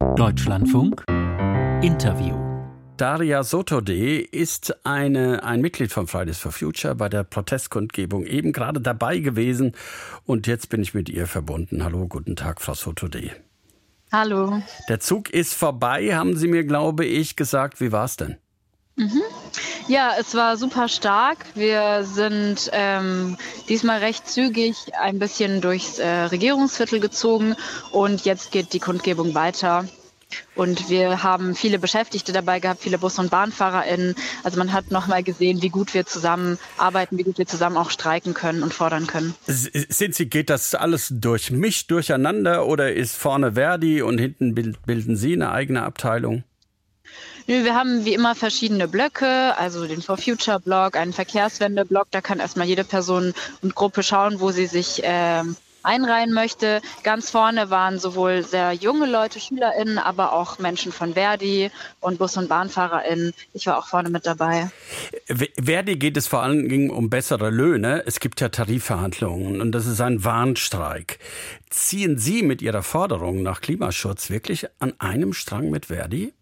Deutschlandfunk Interview. Daria Sotode ist eine, ein Mitglied von Fridays for Future bei der Protestkundgebung eben gerade dabei gewesen und jetzt bin ich mit ihr verbunden. Hallo, guten Tag, Frau Sotode. Hallo. Der Zug ist vorbei, haben Sie mir, glaube ich, gesagt. Wie war es denn? Mhm. Ja, es war super stark. Wir sind ähm, diesmal recht zügig ein bisschen durchs äh, Regierungsviertel gezogen und jetzt geht die Kundgebung weiter. Und wir haben viele Beschäftigte dabei gehabt, viele Bus- und BahnfahrerInnen. Also man hat nochmal gesehen, wie gut wir zusammen arbeiten, wie gut wir zusammen auch streiken können und fordern können. Sind Sie, geht das alles durch mich durcheinander oder ist vorne Verdi und hinten bilden Sie eine eigene Abteilung? Wir haben wie immer verschiedene Blöcke, also den For Future Block, einen Verkehrswende-Block. Da kann erstmal jede Person und Gruppe schauen, wo sie sich äh, einreihen möchte. Ganz vorne waren sowohl sehr junge Leute, SchülerInnen, aber auch Menschen von Verdi und Bus- und BahnfahrerInnen. Ich war auch vorne mit dabei. Verdi geht es vor allen Dingen um bessere Löhne. Es gibt ja Tarifverhandlungen und das ist ein Warnstreik. Ziehen Sie mit Ihrer Forderung nach Klimaschutz wirklich an einem Strang mit Verdi?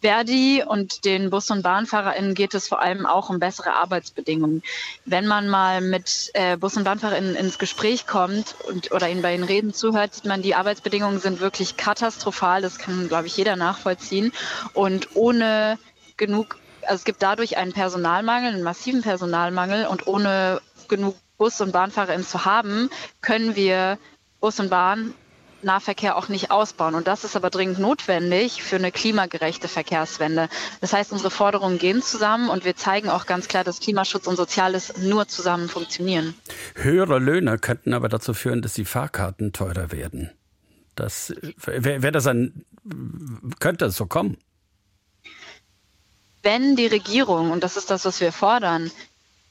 Verdi und den Bus- und BahnfahrerInnen geht es vor allem auch um bessere Arbeitsbedingungen. Wenn man mal mit äh, Bus- und BahnfahrerInnen ins Gespräch kommt und, oder ihnen bei den Reden zuhört, sieht man, die Arbeitsbedingungen sind wirklich katastrophal. Das kann, glaube ich, jeder nachvollziehen. Und ohne genug, also es gibt dadurch einen Personalmangel, einen massiven Personalmangel und ohne genug Bus- und BahnfahrerInnen zu haben, können wir Bus und Bahn Nahverkehr auch nicht ausbauen. Und das ist aber dringend notwendig für eine klimagerechte Verkehrswende. Das heißt, unsere Forderungen gehen zusammen und wir zeigen auch ganz klar, dass Klimaschutz und Soziales nur zusammen funktionieren. Höhere Löhne könnten aber dazu führen, dass die Fahrkarten teurer werden. Das wäre wär das ein, könnte es so kommen? Wenn die Regierung, und das ist das, was wir fordern,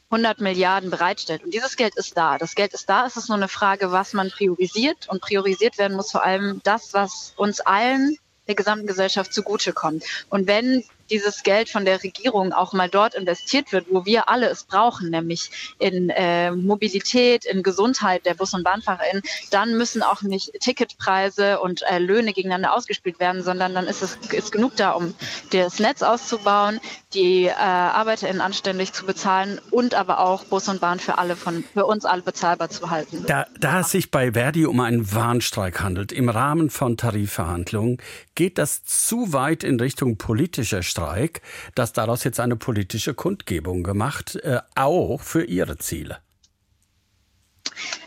100 Milliarden bereitstellt. Und dieses Geld ist da. Das Geld ist da. Es ist nur eine Frage, was man priorisiert. Und priorisiert werden muss vor allem das, was uns allen der gesamten Gesellschaft zugutekommt. Und wenn dieses Geld von der Regierung auch mal dort investiert wird, wo wir alle es brauchen, nämlich in äh, Mobilität, in Gesundheit der Bus- und BahnfahrerInnen, dann müssen auch nicht Ticketpreise und äh, Löhne gegeneinander ausgespielt werden, sondern dann ist es ist genug da, um das Netz auszubauen, die äh, ArbeiterInnen anständig zu bezahlen und aber auch Bus und Bahn für alle von für uns alle bezahlbar zu halten. Da, da es sich bei Verdi um einen Warnstreik handelt, im Rahmen von Tarifverhandlungen, geht das zu weit in Richtung politischer Streik Streik, dass daraus jetzt eine politische Kundgebung gemacht, äh, auch für ihre Ziele.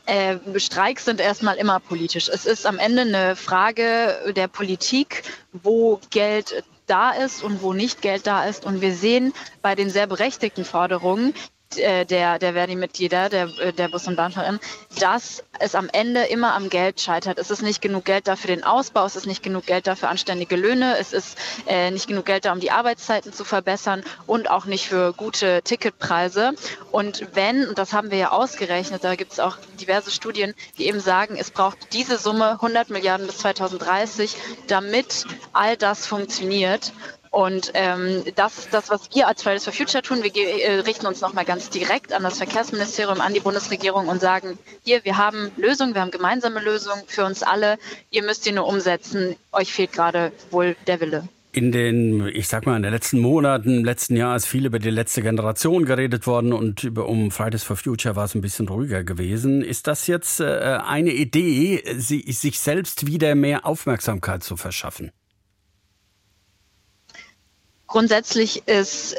Äh, Streiks sind erstmal immer politisch. Es ist am Ende eine Frage der Politik, wo Geld da ist und wo nicht Geld da ist. Und wir sehen bei den sehr berechtigten Forderungen, äh, der, der Verdi-Mitglieder, der, äh, der Bus- und Bahnfahrerin, dass es am Ende immer am Geld scheitert. Es ist nicht genug Geld da für den Ausbau, es ist nicht genug Geld da für anständige Löhne, es ist äh, nicht genug Geld da, um die Arbeitszeiten zu verbessern und auch nicht für gute Ticketpreise. Und wenn, und das haben wir ja ausgerechnet, da gibt es auch diverse Studien, die eben sagen, es braucht diese Summe 100 Milliarden bis 2030, damit all das funktioniert. Und ähm, das das, was wir als Fridays for Future tun. Wir äh, richten uns nochmal ganz direkt an das Verkehrsministerium, an die Bundesregierung und sagen, hier, wir haben Lösungen, wir haben gemeinsame Lösungen für uns alle. Ihr müsst die nur umsetzen. Euch fehlt gerade wohl der Wille. In den, ich sag mal, in den letzten Monaten, im letzten Jahr ist viel über die letzte Generation geredet worden und über, um Fridays for Future war es ein bisschen ruhiger gewesen. Ist das jetzt äh, eine Idee, sie, sich selbst wieder mehr Aufmerksamkeit zu verschaffen? Grundsätzlich ist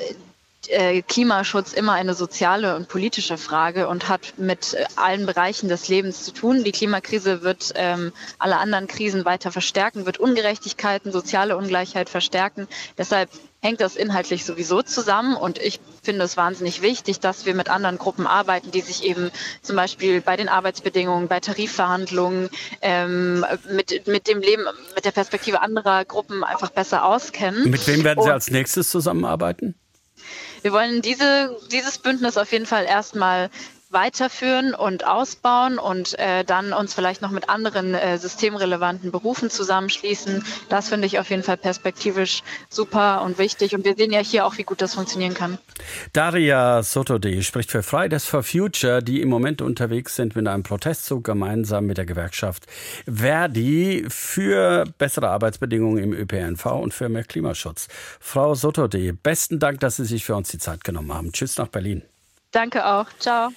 Klimaschutz immer eine soziale und politische Frage und hat mit äh, allen Bereichen des Lebens zu tun. Die Klimakrise wird ähm, alle anderen Krisen weiter verstärken, wird Ungerechtigkeiten, soziale Ungleichheit verstärken. Deshalb hängt das inhaltlich sowieso zusammen und ich finde es wahnsinnig wichtig, dass wir mit anderen Gruppen arbeiten, die sich eben zum Beispiel bei den Arbeitsbedingungen, bei Tarifverhandlungen ähm, mit, mit dem Leben, mit der Perspektive anderer Gruppen einfach besser auskennen. Mit wem werden Sie und als nächstes zusammenarbeiten? Wir wollen diese, dieses Bündnis auf jeden Fall erstmal weiterführen und ausbauen und äh, dann uns vielleicht noch mit anderen äh, systemrelevanten Berufen zusammenschließen. Das finde ich auf jeden Fall perspektivisch super und wichtig. Und wir sehen ja hier auch, wie gut das funktionieren kann. Daria Sotode spricht für Fridays for Future, die im Moment unterwegs sind mit einem Protestzug gemeinsam mit der Gewerkschaft Verdi für bessere Arbeitsbedingungen im ÖPNV und für mehr Klimaschutz. Frau Sotode, besten Dank, dass Sie sich für uns die Zeit genommen haben. Tschüss nach Berlin. Danke auch. Ciao.